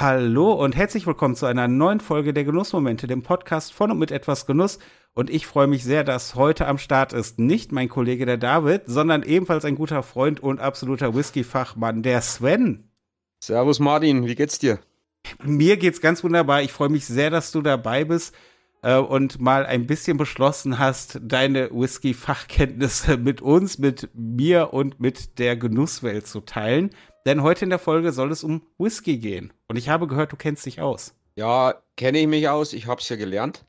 Hallo und herzlich willkommen zu einer neuen Folge der Genussmomente, dem Podcast von und mit etwas Genuss. Und ich freue mich sehr, dass heute am Start ist nicht mein Kollege der David, sondern ebenfalls ein guter Freund und absoluter Whisky-Fachmann, der Sven. Servus Martin, wie geht's dir? Mir geht's ganz wunderbar. Ich freue mich sehr, dass du dabei bist äh, und mal ein bisschen beschlossen hast, deine Whisky-Fachkenntnisse mit uns, mit mir und mit der Genusswelt zu teilen. Denn heute in der Folge soll es um Whisky gehen. Und ich habe gehört, du kennst dich aus. Ja, kenne ich mich aus. Ich habe es ja gelernt.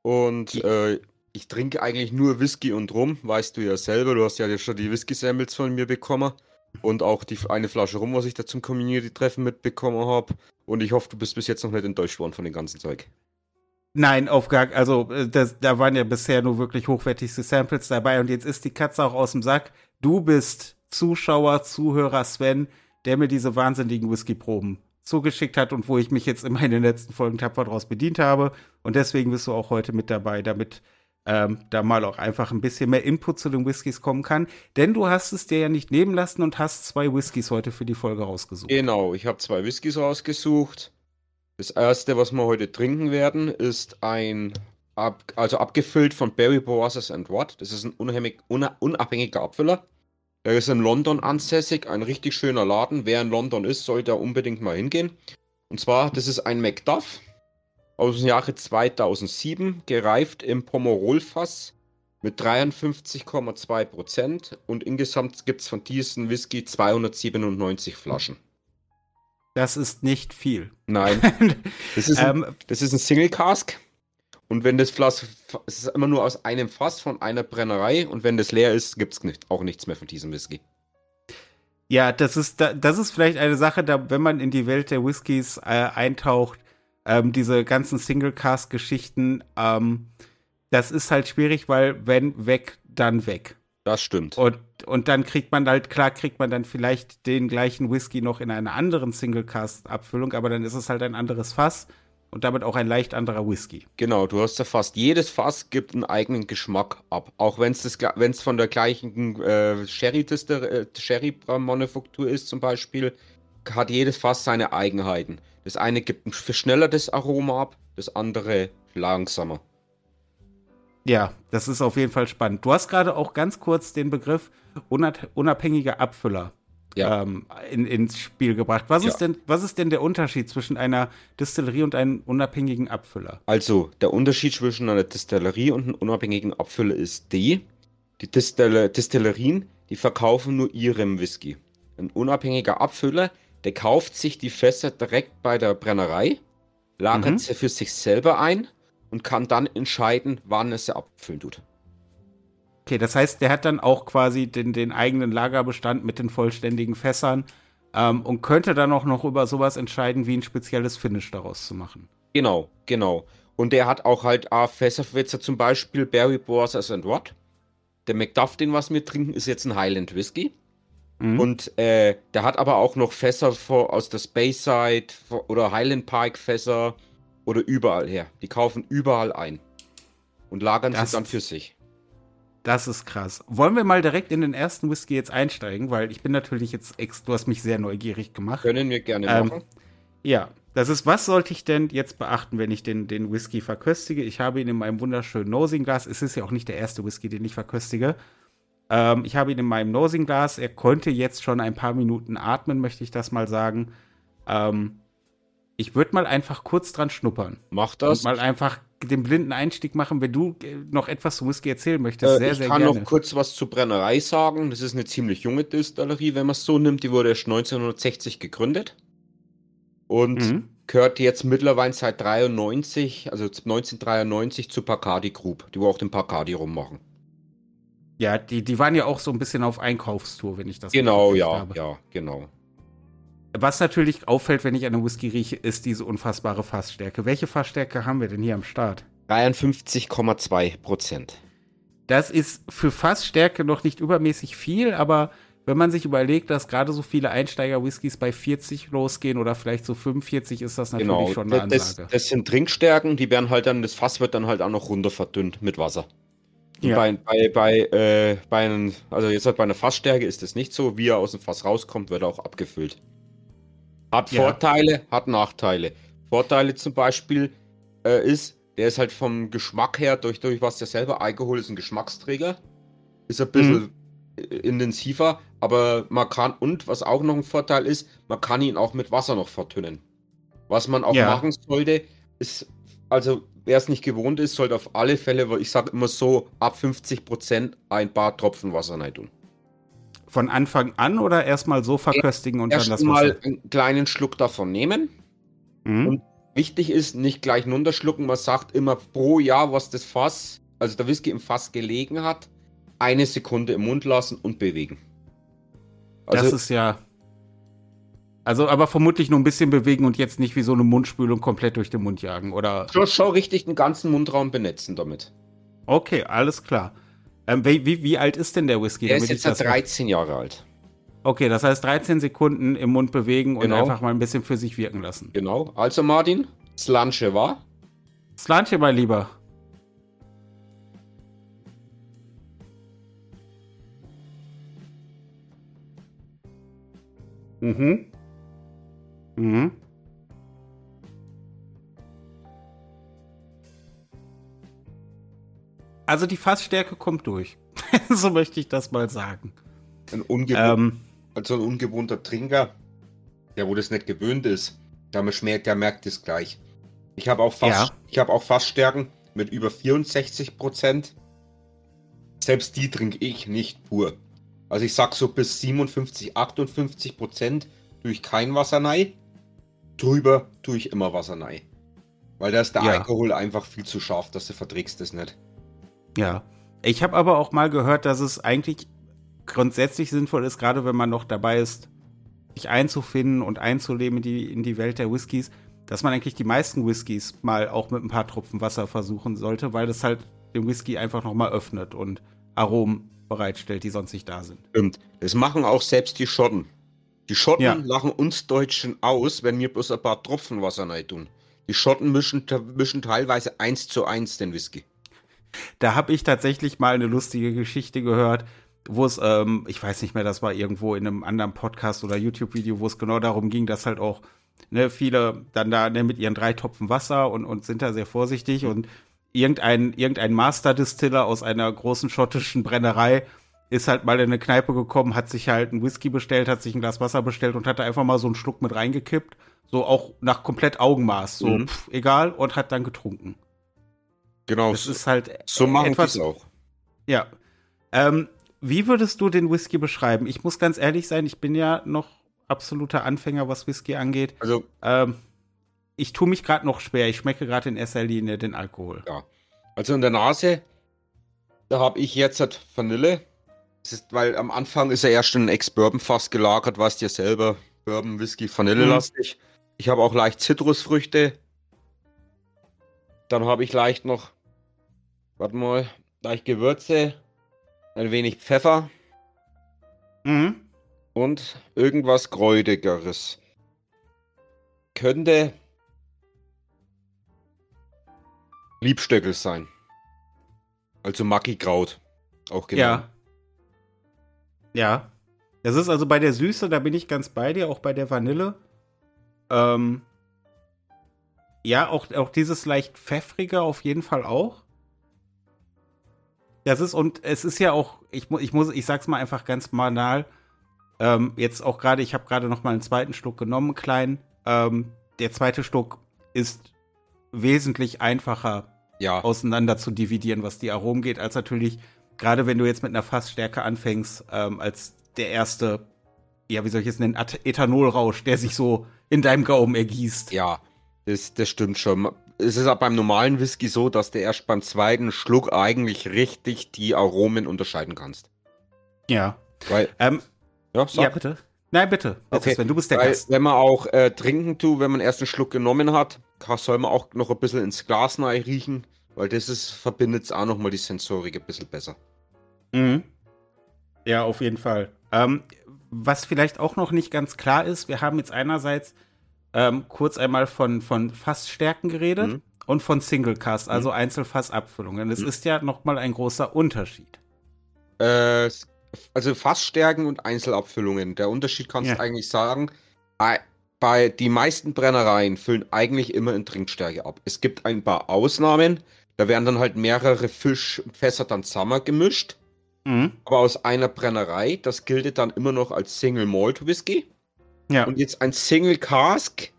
Und äh, ich trinke eigentlich nur Whisky und Rum, weißt du ja selber. Du hast ja schon die Whisky-Samples von mir bekommen. Und auch die eine Flasche Rum, was ich da zum Community-Treffen mitbekommen habe. Und ich hoffe, du bist bis jetzt noch nicht enttäuscht worden von dem ganzen Zeug. Nein, auf gar also äh, das, da waren ja bisher nur wirklich hochwertigste Samples dabei und jetzt ist die Katze auch aus dem Sack. Du bist Zuschauer, Zuhörer Sven, der mir diese wahnsinnigen Whisky-Proben zugeschickt hat und wo ich mich jetzt immer in den letzten Folgen tapfer draus bedient habe. Und deswegen bist du auch heute mit dabei, damit ähm, da mal auch einfach ein bisschen mehr Input zu den Whiskys kommen kann. Denn du hast es dir ja nicht nehmen lassen und hast zwei Whiskys heute für die Folge rausgesucht. Genau, ich habe zwei Whiskys rausgesucht. Das erste, was wir heute trinken werden, ist ein, ab, also abgefüllt von Barry Brothers and Watt. Das ist ein unabhängiger Abfüller. Er ist in London ansässig, ein richtig schöner Laden. Wer in London ist, sollte unbedingt mal hingehen. Und zwar, das ist ein Macduff aus dem Jahre 2007, gereift im Pomerol-Fass mit 53,2% und insgesamt gibt es von diesem Whisky 297 Flaschen. Das ist nicht viel. Nein. Das ist ein, ähm, das ist ein Single Cask. Und wenn das Fass, es ist immer nur aus einem Fass von einer Brennerei und wenn das leer ist, gibt es nicht, auch nichts mehr von diesem Whisky. Ja, das ist, das ist vielleicht eine Sache, da, wenn man in die Welt der Whiskys äh, eintaucht, ähm, diese ganzen Single-Cast-Geschichten, ähm, das ist halt schwierig, weil wenn weg, dann weg. Das stimmt. Und, und dann kriegt man halt, klar kriegt man dann vielleicht den gleichen Whisky noch in einer anderen Single-Cast-Abfüllung, aber dann ist es halt ein anderes Fass und damit auch ein leicht anderer Whisky. Genau, du hast ja fast jedes Fass gibt einen eigenen Geschmack ab. Auch wenn es von der gleichen äh, Sherry-Manufaktur äh, ist zum Beispiel, hat jedes Fass seine Eigenheiten. Das eine gibt ein schneller das Aroma ab, das andere langsamer. Ja, das ist auf jeden Fall spannend. Du hast gerade auch ganz kurz den Begriff unabhängiger Abfüller ja. ähm, in, ins Spiel gebracht. Was, ja. ist denn, was ist denn der Unterschied zwischen einer Distillerie und einem unabhängigen Abfüller? Also, der Unterschied zwischen einer Distillerie und einem unabhängigen Abfüller ist die, die Distille Distillerien, die verkaufen nur ihrem Whisky. Ein unabhängiger Abfüller, der kauft sich die Fässer direkt bei der Brennerei, lagert mhm. sie für sich selber ein und kann dann entscheiden, wann er sie abfüllen tut. Okay, das heißt, der hat dann auch quasi den, den eigenen Lagerbestand mit den vollständigen Fässern ähm, und könnte dann auch noch über sowas entscheiden, wie ein spezielles Finish daraus zu machen. Genau, genau. Und der hat auch halt äh, Fässerwitzer, zum Beispiel Barry Borders and Rod. Der McDuff, den was wir trinken, ist jetzt ein Highland Whisky. Mhm. Und äh, der hat aber auch noch Fässer vor, aus der Speyside oder Highland Park Fässer oder überall her. Die kaufen überall ein und lagern das, sie dann für sich. Das ist krass. Wollen wir mal direkt in den ersten Whisky jetzt einsteigen, weil ich bin natürlich jetzt ex, du hast mich sehr neugierig gemacht. Können wir gerne ähm, machen. Ja, das ist, was sollte ich denn jetzt beachten, wenn ich den, den Whisky verköstige? Ich habe ihn in meinem wunderschönen Nosing-Glas. Es ist ja auch nicht der erste Whisky, den ich verköstige. Ähm, ich habe ihn in meinem Nosing-Glas. Er konnte jetzt schon ein paar Minuten atmen, möchte ich das mal sagen. Ähm, ich würde mal einfach kurz dran schnuppern. Mach das. Und mal einfach den blinden Einstieg machen, wenn du äh, noch etwas zu Whisky erzählen möchtest. Äh, sehr, ich sehr kann gerne. noch kurz was zur Brennerei sagen. Das ist eine ziemlich junge Distillerie, wenn man es so nimmt. Die wurde erst 1960 gegründet. Und mhm. gehört jetzt mittlerweile seit 93, also 1993 zu Bacardi Group, die wo auch den Bacardi rummachen. Ja, die, die waren ja auch so ein bisschen auf Einkaufstour, wenn ich das Genau, ja, habe. ja, genau. Was natürlich auffällt, wenn ich einen Whisky rieche, ist diese unfassbare Fassstärke. Welche Fassstärke haben wir denn hier am Start? 53,2 Prozent. Das ist für Fassstärke noch nicht übermäßig viel, aber wenn man sich überlegt, dass gerade so viele Einsteiger-Whiskys bei 40 losgehen oder vielleicht so 45, ist das natürlich genau. schon eine Ansage. Das, das, sind Trinkstärken, die werden halt dann, das Fass wird dann halt auch noch runter verdünnt mit Wasser. Ja. Bei, bei, bei, äh, bei einem, also jetzt halt bei einer Fassstärke ist das nicht so, wie er aus dem Fass rauskommt, wird er auch abgefüllt. Hat Ja. Vorteile, hat Nachteile. Vorteile zum Beispiel äh, ist, der ist halt vom Geschmack her, durch, durch was der selber, Alkohol ist ein Geschmacksträger, ist ein bisschen äh, intensiver, aber man kann, und was auch noch ein Vorteil ist, man kann ihn auch mit Wasser noch verdünnen. Was man auch Ja. machen sollte, ist, also wer es nicht gewohnt ist, sollte auf alle Fälle, weil ich sage immer so, ab 50% ein paar Tropfen Wasser rein tun. Von Anfang an oder erstmal so verköstigen und dann das Erstmal Wasser? einen kleinen Schluck davon nehmen. Mhm. Und wichtig ist, nicht gleich runterschlucken. Man sagt immer pro Jahr, was das Fass, also der Whisky im Fass gelegen hat, eine Sekunde im Mund lassen und bewegen. das Also, ist ja. Also, aber vermutlich nur ein bisschen bewegen und jetzt nicht wie so eine Mundspülung komplett durch den Mund jagen, oder? schon, schon richtig den ganzen Mundraum benetzen damit. Okay, alles klar. Ähm, wie, wie, wie alt ist denn der Whisky? Der ist jetzt ich das- seit 13 Jahre alt. Okay, das heißt 13 Sekunden im Mund bewegen und Genau. einfach mal ein bisschen für sich wirken lassen. Genau. Also Martin, Slanche war. Slantje, mein Lieber. Mhm. Mhm. Also die Fassstärke kommt durch. so möchte ich das mal sagen. Ein, Ähm, also ein ungewohnter Trinker, der wo das nicht gewöhnt ist, der, schmeckt, der merkt es gleich. Ich habe auch, Fass, Ja. ich hab auch Fassstärken mit über 64 Prozent. Selbst die trinke ich nicht pur. Also ich sag so bis 57, 58 Prozent tue ich kein Wasser rein. Drüber tue ich immer Wasser rein. Weil da ist der Ja. Alkohol einfach viel zu scharf, dass du verträgst es nicht. Ja. Ich habe aber auch mal gehört, dass es eigentlich grundsätzlich sinnvoll ist, gerade wenn man noch dabei ist, sich einzufinden und einzuleben in die, in die Welt der Whiskys, dass man eigentlich die meisten Whiskys mal auch mit ein paar Tropfen Wasser versuchen sollte, weil das halt den Whisky einfach nochmal öffnet und Aromen bereitstellt, die sonst nicht da sind. Stimmt. Das machen auch selbst die Schotten. Die Schotten Ja. lachen uns Deutschen aus, wenn wir bloß ein paar Tropfen Wasser rein tun. Die Schotten mischen, mischen teilweise eins zu eins den Whisky. Da habe ich tatsächlich mal eine lustige Geschichte gehört, wo es, ähm, ich weiß nicht mehr, das war irgendwo in einem anderen Podcast oder YouTube-Video, wo es genau darum ging, dass halt auch ne, viele dann da ne, mit ihren drei Topfen Wasser und, und sind da sehr vorsichtig und irgendein, irgendein Master-Distiller aus einer großen schottischen Brennerei ist halt mal in eine Kneipe gekommen, hat sich halt einen Whisky bestellt, hat sich ein Glas Wasser bestellt und hat da einfach mal so einen Schluck mit reingekippt. So auch nach komplett Augenmaß, so Mhm. pff, egal, und hat dann getrunken. Genau, Das so, ist halt so machen etwas, auch. ja. Ähm, wie würdest du den Whisky beschreiben? Ich muss ganz ehrlich sein, ich bin ja noch absoluter Anfänger, was Whisky angeht. Also, Ähm, ich tue mich gerade noch schwer. Ich schmecke gerade in erster Linie den Alkohol. also in der Nase, da habe ich jetzt halt Vanille. Das ist, weil am Anfang ist er erst in ein Ex-Bourbon-Fass gelagert, weißt ja selber. Bourbon, Whisky, Vanillelastig. Ich habe auch leicht Zitrusfrüchte. Dann habe ich leicht noch, warte mal, leicht Gewürze, ein wenig Pfeffer Mhm. und irgendwas Kräutigeres. Könnte Liebstöckel sein. Also Mackikraut. Auch genannt. Ja. Ja. Das ist also bei der Süße, da bin ich ganz bei dir, auch bei der Vanille. Ähm, ja, auch, auch dieses leicht pfeffrige auf jeden Fall auch. Das ist, und es ist ja auch, ich, mu- ich muss, ich sag's mal einfach ganz banal, ähm, jetzt auch gerade, ich habe gerade noch mal einen zweiten Schluck genommen, kleinen. Ähm, der zweite Schluck ist wesentlich einfacher Ja. auseinander zu dividieren, was die Aromen geht, als natürlich, gerade wenn du jetzt mit einer Fassstärke anfängst, ähm, als der erste, ja, wie soll ich es nennen, Ethanolrausch, der sich so in deinem Gaumen ergießt. Ja, das, das stimmt schon. Es ist auch beim normalen Whisky so, dass du erst beim zweiten Schluck eigentlich richtig die Aromen unterscheiden kannst. Ja. Weil, Ähm, ja, sag. ja, bitte. Nein, bitte. Okay, Sven, du bist der Weil, Gast. wenn man auch äh, trinken tut, wenn man erst einen Schluck genommen hat, soll man auch noch ein bisschen ins Glas riechen, weil das ist, verbindet es auch nochmal die Sensorik ein bisschen besser. Mhm. Ja, auf jeden Fall. Ähm, was vielleicht auch noch nicht ganz klar ist, wir haben jetzt einerseits ähm, kurz einmal von, von Fassstärken geredet Mhm. und von Singlecast, also Einzelfassabfüllungen. Es Mhm. ist ja noch mal ein großer Unterschied. Äh, also Fassstärken und Einzelabfüllungen. Der Unterschied kannst Ja. du eigentlich sagen. ei- bei die meisten Brennereien füllen eigentlich immer in Trinkstärke ab. Es gibt ein paar Ausnahmen, da werden dann halt mehrere Fischfässer dann zusammengemischt. Mhm. Aber aus einer Brennerei, das gilt dann immer noch als Single Malt Whisky. Ja. Und jetzt ein Single Cask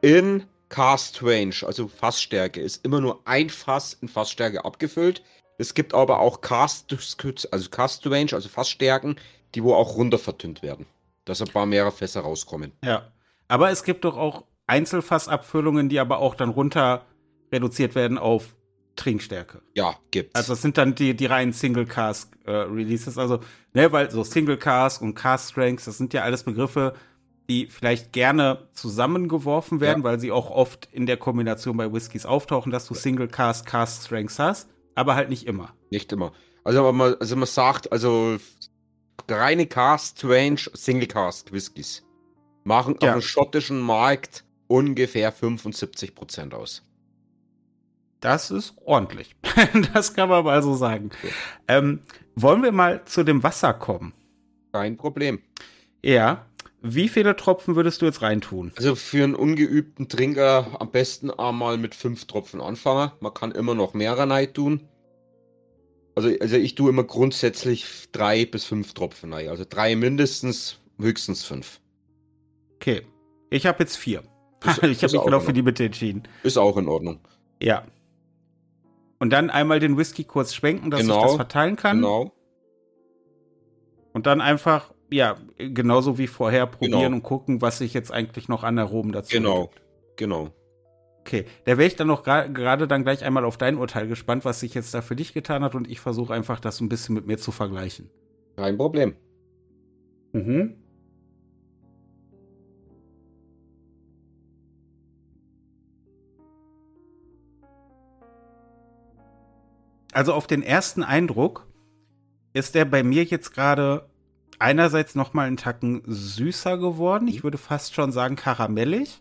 in Cast Range, also Fassstärke, ist immer nur ein Fass in Fassstärke abgefüllt. Es gibt aber auch Cast, also Cast Range, also Fassstärken, die wo auch runter verdünnt werden. Dass ein paar mehrere Fässer rauskommen. Ja. Aber es gibt doch auch Einzelfassabfüllungen, die aber auch dann runter reduziert werden auf Trinkstärke. Ja, gibt's. Also das sind dann die, die reinen Single Cask äh, Releases. Also, ne, weil so Single Cask und Cask Strengths, das sind ja alles Begriffe, die vielleicht gerne zusammengeworfen werden, Ja. weil sie auch oft in der Kombination bei Whiskys auftauchen, dass du Single Cask, Cask Strengths hast, aber halt nicht immer. Nicht immer. Also, aber man, also man sagt, also reine Cast Range, Single Cast Whiskys machen Ja. auf dem schottischen Markt ungefähr 75% aus. Das ist ordentlich. das kann man mal so sagen. Ähm, wollen wir mal zu dem Wasser kommen? Kein Problem. Ja. Wie viele Tropfen würdest du jetzt reintun? Also für einen ungeübten Trinker am besten einmal mit fünf Tropfen anfangen. Man kann immer noch mehr rein tun. Also, also ich tue immer grundsätzlich drei bis fünf Tropfen rein. Also drei mindestens, höchstens fünf. Okay. Ich habe jetzt vier. Ist- ich habe mich genau für die Mitte entschieden. Ist auch in Ordnung. Ja. Und dann einmal den Whisky kurz schwenken, dass Genau. ich das verteilen kann. Genau. Und dann einfach, ja, genauso wie vorher probieren Genau. und gucken, was sich jetzt eigentlich noch an Aromen dazu Genau. gibt. Genau. Okay, da wäre ich dann noch gerade dann gleich einmal auf dein Urteil gespannt, was sich jetzt da für dich getan hat und ich versuche einfach das ein bisschen mit mir zu vergleichen. Kein Problem. Mhm. Also auf den ersten Eindruck ist der bei mir jetzt gerade einerseits noch mal einen Tacken süßer geworden. Ich würde fast schon sagen karamellig.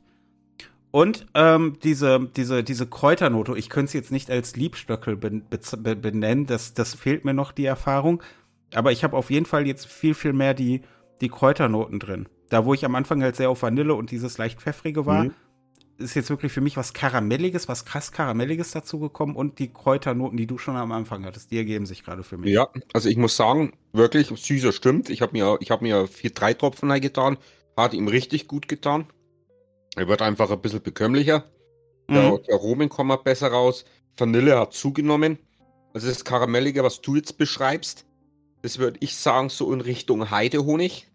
Und ähm, diese, diese, diese Kräuternote, ich könnte es jetzt nicht als Liebstöckel benennen, das, das fehlt mir noch die Erfahrung. Aber ich habe auf jeden Fall jetzt viel, viel mehr die, die Kräuternoten drin. Da, wo ich am Anfang halt sehr auf Vanille und dieses leicht pfeffrige war, Mhm. Ist jetzt wirklich für mich was Karamelliges, was krass Karamelliges dazugekommen und die Kräuternoten, die du schon am Anfang hattest, die ergeben sich gerade für mich. Ja, also ich muss sagen, wirklich süßer stimmt. Ich habe mir, ich hab mir vier, drei Tropfen getan. Hat ihm richtig gut getan. Er wird einfach ein bisschen bekömmlicher. Der, Mhm. die Aromen kommen besser raus. Vanille hat zugenommen. Also das Karamellige, was du jetzt beschreibst, das würde ich sagen, so in Richtung Heidehonig.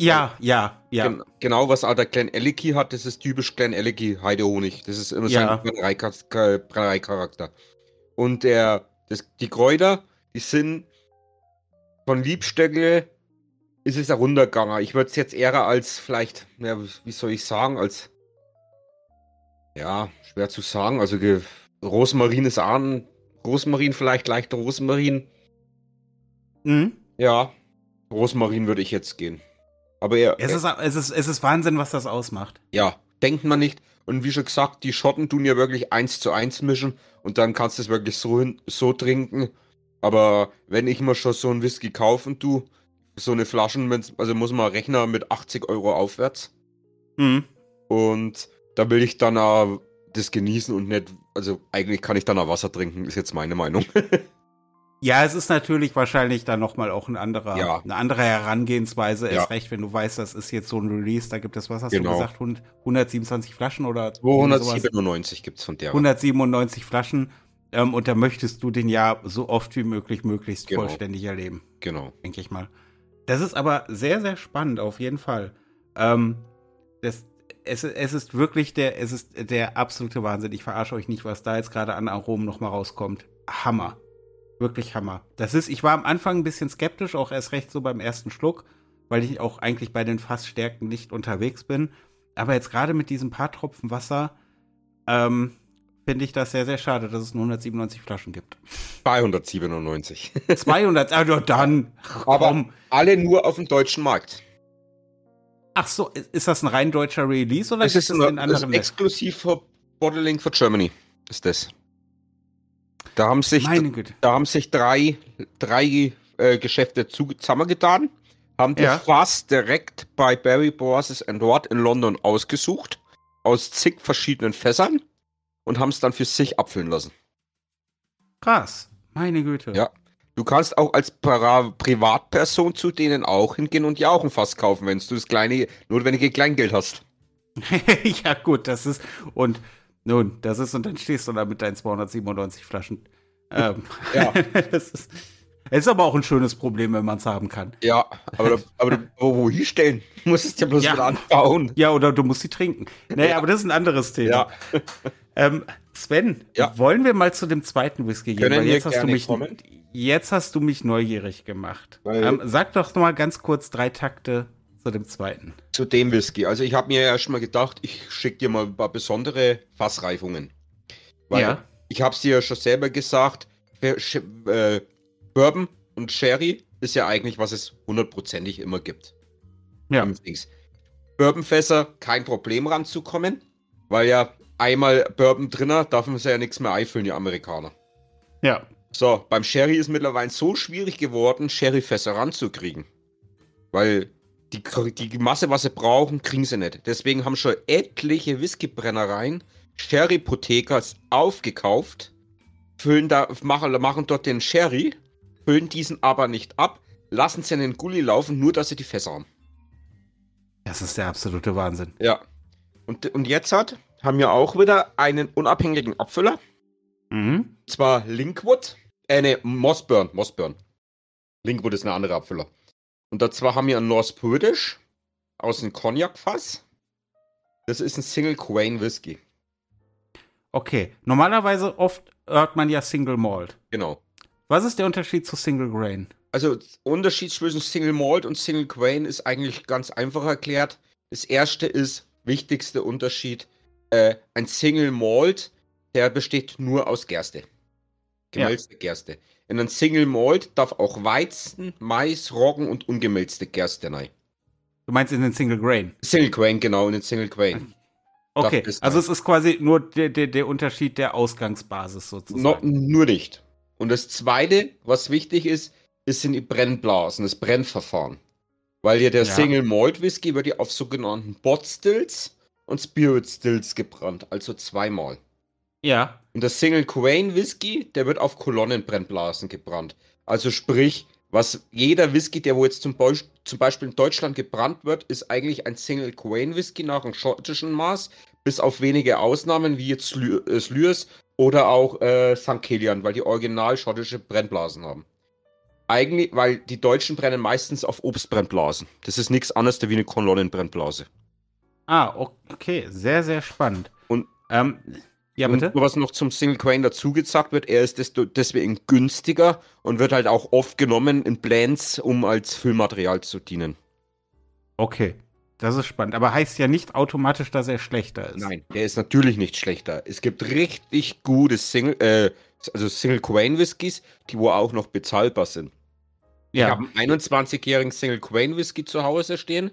Ja, ja, ja. Gen genau, was auch der Glen Ellicky hat, das ist typisch Glen Ellicky Heidehonig. Das ist immer Ja. sein Brennereicharakter. Und der, das, die Kräuter, die sind von Liebstöckel ist es heruntergegangen. Ich würde es jetzt eher als vielleicht, ja, wie soll ich sagen, als ja, schwer zu sagen. Also Rosmarin ist an, Rosmarin vielleicht leichter Rosmarin. Mhm. Ja, Rosmarin würde ich jetzt gehen. Aber er, Es, ist, es, ist, es ist Wahnsinn, was das ausmacht. Ja, denkt man nicht. Und wie schon gesagt, die Schotten tun ja wirklich eins zu eins mischen und dann kannst du es wirklich so, hin, so trinken. Aber wenn ich mir schon so einen Whisky kaufen tu, so eine Flaschen, mit, also muss man rechnen mit 80 Euro aufwärts. Mhm. Und da will ich dann auch das genießen und nicht, also eigentlich kann ich dann auch Wasser trinken, ist jetzt meine Meinung. Ja, es ist natürlich wahrscheinlich dann noch mal auch ein anderer, Ja. eine andere Herangehensweise. Ja. Erst recht, wenn du weißt, das ist jetzt so ein Release, da gibt es, was hast Genau. du gesagt, 100 127 Flaschen oder irgendwie sowas? 297 gibt es von der. 197 Flaschen. Ähm, und da möchtest du den ja so oft wie möglich möglichst Genau. vollständig erleben, Genau. denke ich mal. Das ist aber sehr, sehr spannend, auf jeden Fall. Ähm, das, es, es ist wirklich der, es ist der absolute Wahnsinn. Ich verarsche euch nicht, was da jetzt gerade an Aromen noch mal rauskommt. Hammer. Wirklich Hammer. Das ist, ich war am Anfang ein bisschen skeptisch, auch erst recht so beim ersten Schluck, weil ich auch eigentlich bei den Fassstärken nicht unterwegs bin. Aber jetzt gerade mit diesem paar Tropfen Wasser, ähm, finde ich das sehr, sehr schade, dass es nur 197 Flaschen gibt. 297. 200, also dann, Aber komm. alle nur auf dem deutschen Markt. Ach so, ist das ein rein deutscher Release oder Das ist, ein, in das ist anderen exklusiv für Bottling for Germany. Ist das. Da haben sich, da haben sich drei, drei äh, Geschäfte zu, zusammengetan, haben Ja. das Fass direkt bei Barry Bosses and Watt in London ausgesucht, aus zig verschiedenen Fässern und haben es dann für sich abfüllen lassen. Krass. Meine Güte. Ja. Du kannst auch als Para Privatperson zu denen auch hingehen und dir auch ein Fass kaufen, wenn du das kleine, notwendige Kleingeld hast. ja, gut, das ist. Und nun, das ist, und dann stehst du da mit deinen 297 Flaschen. Ähm, Ja. das ist. Es ist aber auch ein schönes Problem, wenn man es haben kann. Ja, aber, aber wo, wo hinstellen? Du musst es ja bloß Ja. wieder anbauen. Ja, oder du musst sie trinken. Naja, Ja. aber das ist ein anderes Thema. Ja, Ähm, Sven, Ja. wollen wir mal zu dem zweiten Whisky gehen? Können Weil jetzt hast, du mich, kommen. jetzt hast du mich neugierig gemacht. Ähm, sag doch noch mal ganz kurz drei Takte zu dem zweiten. zu dem Whisky. Also ich habe mir ja schon mal gedacht, ich schicke dir mal ein paar besondere Fassreifungen. Weil Ja. ich habe es dir ja schon selber gesagt, äh, Bourbon und Sherry ist ja eigentlich, was es hundertprozentig immer gibt. Ja. Bourbonfässer, kein Problem ranzukommen, weil ja einmal Bourbon drinner, darf man sich ja nichts mehr einfüllen, die Amerikaner. Ja. So, beim Sherry ist mittlerweile so schwierig geworden, Sherryfässer ranzukriegen. Weil die, die Masse, was sie brauchen, kriegen sie nicht. Deswegen haben schon etliche Whiskybrennereien Sherry-Potekas aufgekauft, füllen da, machen, machen dort den Sherry, füllen diesen aber nicht ab, lassen sie in den Gully laufen, nur dass sie die Fässer haben. Das ist der absolute Wahnsinn. Ja. Und, und jetzt hat, haben wir auch wieder einen unabhängigen Abfüller. Mhm. zwar Linkwood, äh, ne, Mossburn, Mossburn. Linkwood ist eine andere Abfüller. Und da zwar haben wir einen North British aus dem Cognac-Fass. Das ist ein Single Quain Whisky. Okay. Normalerweise oft hört man ja Single Malt. Genau. Was ist der Unterschied zu Single Grain? Also, der Unterschied zwischen Single Malt und Single Quain ist eigentlich ganz einfach erklärt. Das erste ist, wichtigste Unterschied, äh, ein Single Malt, der besteht nur aus Gerste. Gemälzte Gerste. In einem Single Malt darf auch Weizen, Mais, Roggen und ungemälzte Gerste rein. Du meinst in den Single Grain? Single Quain, genau, in den Single Quain. Okay, also es ist quasi nur der, der, der Unterschied der Ausgangsbasis sozusagen. No, nur nicht. Und das zweite, was wichtig ist, ist sind die Brennblasen, das Brennverfahren. Weil ja der Ja. Single Malt Whisky wird ja auf sogenannten Bot Stills und Spirit Stills gebrannt, also zweimal. Ja, Und der Single Quain Whisky, der wird auf Kolonnenbrennblasen gebrannt. Also sprich, was jeder Whisky, der wo jetzt zum, Beus- zum Beispiel in Deutschland gebrannt wird, ist eigentlich ein Single Quain Whisky nach einem schottischen Maß, bis auf wenige Ausnahmen wie jetzt äh, Slurs oder auch äh, St. Kilian, weil die original schottische Brennblasen haben. Eigentlich, weil die Deutschen brennen meistens auf Obstbrennblasen. Das ist nichts anderes wie eine Kolonnenbrennblase. Ah, okay, sehr, sehr spannend. Und- ähm, ja, Und bitte? was noch zum Single Quain dazu gesagt wird, er ist desto, deswegen günstiger und wird halt auch oft genommen in Blends, um als Füllmaterial zu dienen. Okay, das ist spannend. Aber heißt ja nicht automatisch, dass er schlechter ist. Nein, der ist natürlich nicht schlechter. Es gibt richtig gute Single, äh, also Single Quain Whiskys, die wo auch noch bezahlbar sind. Ich Ja, habe einen 21-jährigen Single Quain Whisky zu Hause stehen.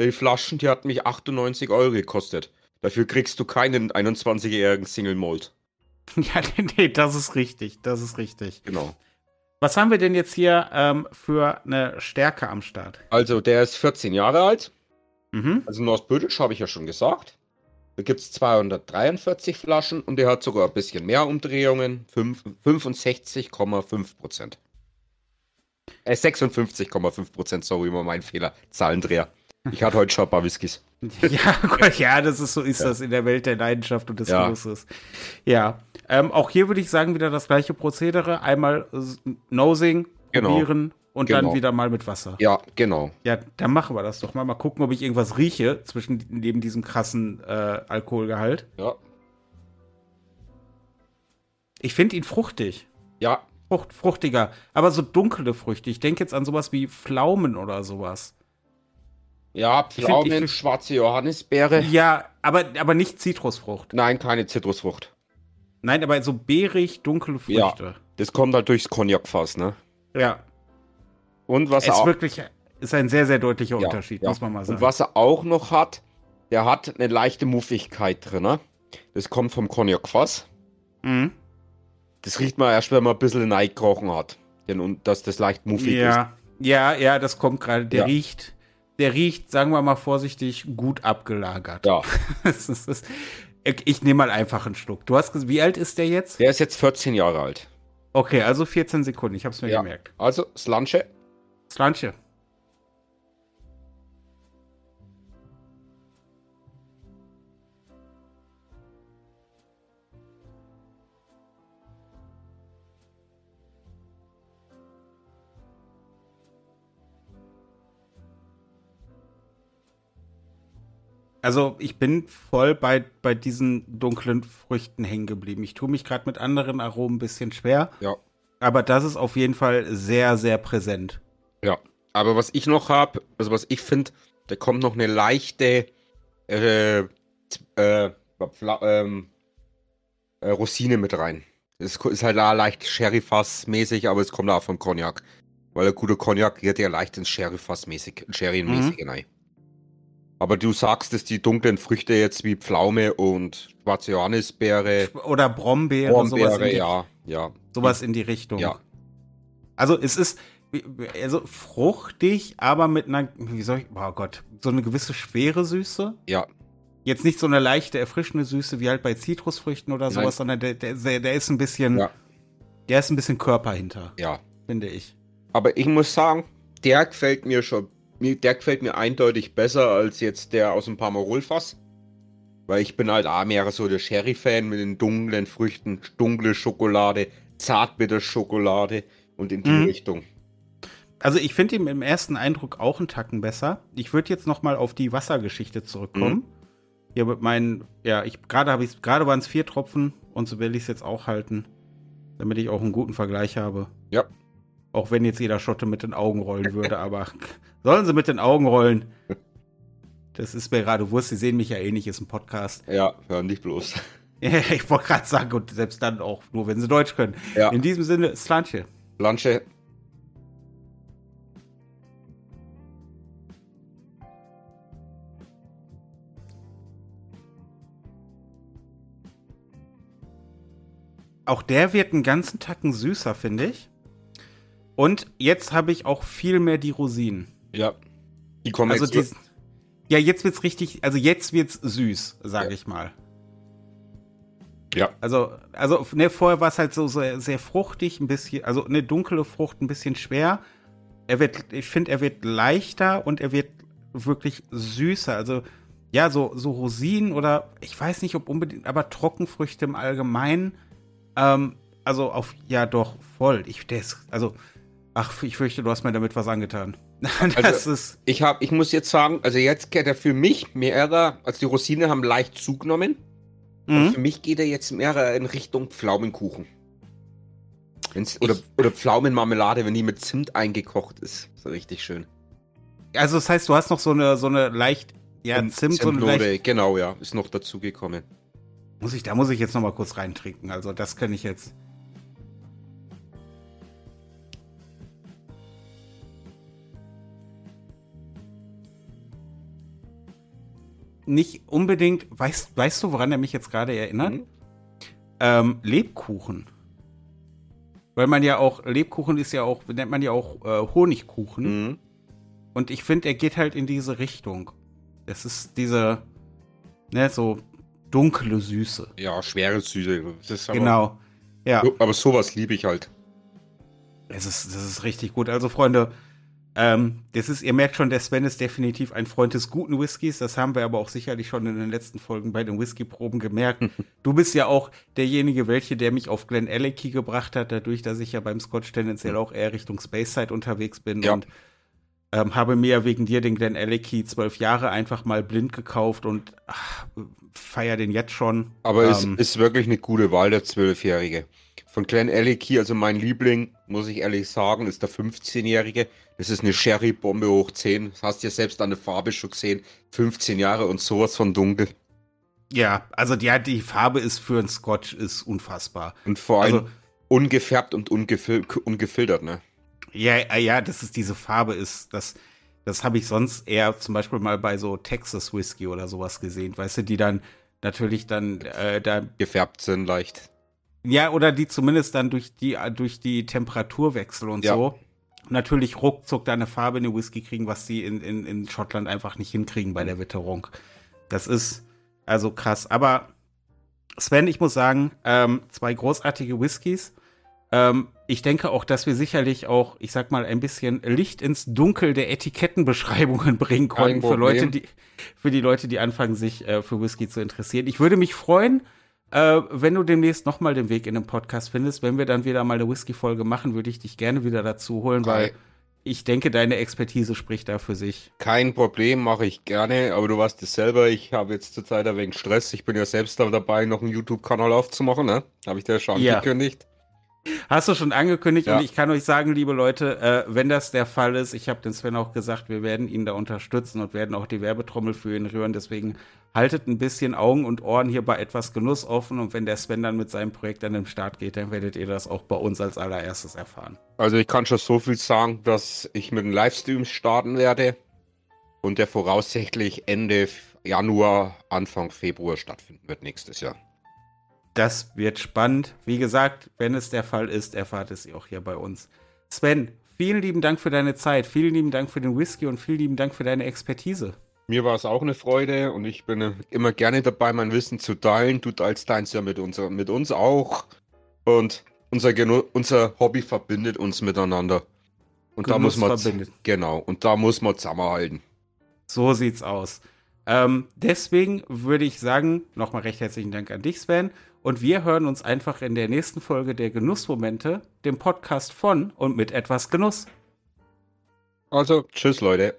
Die Flaschen, die hat mich 98 Euro gekostet. Dafür kriegst du keinen 21-jährigen Single Malt. ja nee, nee, das ist richtig. Das ist richtig. Genau. Was haben wir denn jetzt hier ähm, für eine Stärke am Start? Also, der ist 14 Jahre alt. Mhm. Also North British habe ich ja schon gesagt. Da gibt es 243 Flaschen und der hat sogar ein bisschen mehr Umdrehungen. fünf- 65,5 Prozent. Äh, 56,5 Prozent, sorry, immer mein Fehler. Zahlendreher. Ich hatte heute schon ein paar Whiskys. Ja, ja, das ist so ist das in der Welt der Leidenschaft und des Ja. Genusses. Ja, ähm, auch hier würde ich sagen, wieder das gleiche Prozedere. Einmal Nosing, Genau. probieren und Genau. dann wieder mal mit Wasser. Ja, genau. Ja, dann machen wir das doch mal. Mal gucken, ob ich irgendwas rieche zwischen neben diesem krassen äh, Alkoholgehalt. Ja. Ich finde ihn fruchtig. Ja, Frucht, fruchtiger, aber so dunkle Früchte. Ich denke jetzt an sowas wie Pflaumen oder sowas. Ja, Pflaumen, ich find- schwarze Johannisbeere. Ja, aber, aber nicht Zitrusfrucht. Nein, keine Zitrusfrucht. Nein, aber so beerig, dunkle Ja. Früchte. Das kommt halt durchs Cognac-Fass, ne? Ja. Und was Es er ist auch, wirklich ist ein sehr, sehr deutlicher Ja, Unterschied, ja. muss man mal sagen. Und was er auch noch hat, der hat eine leichte Muffigkeit drin. Ne? Das kommt vom Cognac-Fass. Mhm. Das riecht man erst, wenn man ein bisschen gekrochen hat. Denn und dass das leicht muffig Ja, Ja, ja, das kommt gerade. Der Ja. riecht, der riecht, sagen wir mal vorsichtig, gut abgelagert. Ja. Das ist, das, ich ich nehme mal einfach einen Schluck. Du hast wie alt ist der jetzt? Der ist jetzt 14 Jahre alt. Okay, also 14 Sekunden. Ich habe es mir Ja. gemerkt. Also, Slanche. Slanche. Also ich bin voll bei, bei diesen dunklen Früchten hängen geblieben. Ich tue mich gerade mit anderen Aromen ein bisschen schwer, Ja. aber das ist auf jeden Fall sehr, sehr präsent. Ja. Aber was ich noch habe, also was ich finde, da kommt noch eine leichte äh, äh, ähm, äh, Rosine mit rein. Es ist halt auch leicht Sherry-Fass-mäßig, aber es kommt auch vom Cognac. Weil der gute Cognac geht ja leicht ins Sherry-Fass-mäßig, Sherry-mäßig rein. Aber du sagst, dass die dunklen Früchte jetzt wie Pflaume und schwarze Johannisbeere, Oder Brombeere, sowas, in Brombeere, die, ja, ja. sowas in die Richtung. Ja. Also es ist also fruchtig, aber mit einer, wie soll ich, oh Gott, so eine gewisse schwere Süße. Ja, Jetzt nicht so eine leichte, erfrischende Süße wie halt bei Zitrusfrüchten oder Nein. sowas, sondern der, der, der ist ein bisschen, Ja. der ist ein bisschen Körper hinter, ja. finde ich. Aber ich muss sagen, der gefällt mir schon, der gefällt mir eindeutig besser als jetzt der aus dem Parmarol-Fass. Weil ich bin halt auch mehr so der Sherry-Fan mit den dunklen Früchten, dunkle Schokolade, Zartbitterschokolade und in die Mhm. Richtung. Also ich finde ihn im ersten Eindruck auch einen Tacken besser. Ich würde jetzt noch mal auf die Wassergeschichte zurückkommen. Mhm. Hier mit meinen, ja, ich gerade habe ich gerade waren es vier Tropfen und so will ich es jetzt auch halten, damit ich auch einen guten Vergleich habe. Ja. Auch wenn jetzt jeder Schotte mit den Augen rollen würde, aber sollen sie mit den Augen rollen? Das ist mir gerade Wurst, sie sehen mich ja eh nicht, ist ein Podcast. Ja, hör nicht bloß. ich wollte gerade sagen, und selbst dann auch nur, wenn sie Deutsch können. Ja, In diesem Sinne, Slanche. Lanche, Auch der wird einen ganzen Tacken süßer, finde ich. Und jetzt habe ich auch viel mehr die Rosinen. Ja. Die kommen Also jetzt dies, ja, jetzt wird's richtig, also jetzt wird's süß, sage Ja. ich mal. Ja. Also, also ne, vorher war es halt so sehr, sehr fruchtig, ein bisschen, also eine dunkle Frucht, ein bisschen schwer. Er wird, ich finde, er wird leichter und er wird wirklich süßer. Also ja, so so Rosinen oder ich weiß nicht, ob unbedingt, aber Trockenfrüchte im Allgemeinen. Ähm, also auf ja doch voll. Ich der ist, also ach, ich fürchte, du hast mir damit was angetan. Also- ist Ich habe, ich muss jetzt sagen, also jetzt geht er für mich mehrer, also die Rosinen haben leicht zugenommen. Und mhm. für mich geht er jetzt mehr in Richtung Pflaumenkuchen. Wenn's, oder, Ich- oder Pflaumenmarmelade, wenn die mit Zimt eingekocht ist. So richtig schön. Also das heißt, du hast noch so eine so eine leicht ja Und Zimt, so Zimtnote, leicht, genau, ja, ist noch dazu gekommen. muss ich da muss ich jetzt noch mal kurz reintrinken. Also das kann ich jetzt. Nicht unbedingt, weißt, weißt du, woran er mich jetzt gerade erinnert? Mhm. Ähm, Lebkuchen. Weil man ja auch, Lebkuchen ist ja auch, nennt man ja auch äh, Honigkuchen. Mhm. Und ich finde, er geht halt in diese Richtung. Es ist diese, ne, so dunkle Süße. Ja, schwere Süße. Aber, genau. Ja, Aber sowas liebe ich halt. es ist, das ist richtig gut. Also, Freunde, ähm, das ist, ihr merkt schon, der Sven ist definitiv ein Freund des guten Whiskys. Das haben wir aber auch sicherlich schon in den letzten Folgen bei den Whisky-Proben gemerkt. du bist ja auch derjenige, welche, der mich auf Glen Alecky gebracht hat, dadurch, dass ich ja beim Scotch tendenziell auch eher Richtung Speyside unterwegs bin Ja. und ähm, habe mir ja wegen dir den Glen Alecky zwölf Jahre einfach mal blind gekauft und ach, feier den jetzt schon. Aber es Ähm, ist wirklich eine gute Wahl, der Zwölfjährige. Von Glen Alecky, also mein Liebling, muss ich ehrlich sagen, ist der 15-Jährige. Das ist eine Sherry-Bombe hoch 10. Das hast du ja selbst an der Farbe schon gesehen. 15 Jahre und sowas von dunkel. Ja, also ja, die Farbe ist für einen Scotch ist unfassbar. Und vor allem Also- ungefärbt und ungefil ungefiltert, ne? Ja, ja, ja, dass es diese Farbe ist, das, das habe ich sonst eher zum Beispiel mal bei so Texas Whisky oder sowas gesehen, weißt du, die dann natürlich dann äh, da, Gefärbt sind leicht. Ja, oder die zumindest dann durch die, durch die Temperaturwechsel und Ja. so natürlich ruckzuck da eine Farbe in den Whisky kriegen, was sie in, in, in Schottland einfach nicht hinkriegen bei der Witterung. Das ist also krass. Aber Sven, ich muss sagen, ähm, zwei großartige Whiskys. Ähm, ich denke auch, dass wir sicherlich auch, ich sag mal, ein bisschen Licht ins Dunkel der Etikettenbeschreibungen bringen konnten für Leute, die, für die Leute, die anfangen, sich äh, für Whisky zu interessieren. Ich würde mich freuen, äh, wenn du demnächst nochmal den Weg in den Podcast findest, wenn wir dann wieder mal eine Whisky-Folge machen, würde ich dich gerne wieder dazu holen, okay. weil ich denke, deine Expertise spricht da für sich. Kein Problem, mache ich gerne, aber du weißt es selber, ich habe jetzt zurzeit ein wenig Stress. Ich bin ja selbst dabei, noch einen YouTube-Kanal aufzumachen, ne? Habe ich dir schon ja. angekündigt. Hast du schon angekündigt ja. und ich kann euch sagen, liebe Leute, äh, wenn das der Fall ist, ich habe den Sven auch gesagt, wir werden ihn da unterstützen und werden auch die Werbetrommel für ihn rühren. Deswegen haltet ein bisschen Augen und Ohren hier bei etwas Genuss offen und wenn der Sven dann mit seinem Projekt an den Start geht, dann werdet ihr das auch bei uns als allererstes erfahren. Also ich kann schon so viel sagen, dass ich mit einem Livestream starten werde und der voraussichtlich Ende Januar, Anfang Februar stattfinden wird nächstes Jahr. Das wird spannend. Wie gesagt, wenn es der Fall ist, erfahrt es ihr auch hier bei uns. Sven, vielen lieben Dank für deine Zeit, vielen lieben Dank für den Whisky und vielen lieben Dank für deine Expertise. Mir war es auch eine Freude und ich bin immer gerne dabei, mein Wissen zu teilen. Du teilst deins ja mit, unser, mit uns auch. Und unser, unser Hobby verbindet uns miteinander. Und Genuss da muss man verbindet. genau und da muss man zusammenhalten. So sieht's aus. Ähm, deswegen würde ich sagen, nochmal recht herzlichen Dank an dich, Sven. Und wir hören uns einfach in der nächsten Folge der Genussmomente, dem Podcast von und mit etwas Genuss. Also, tschüss, Leute.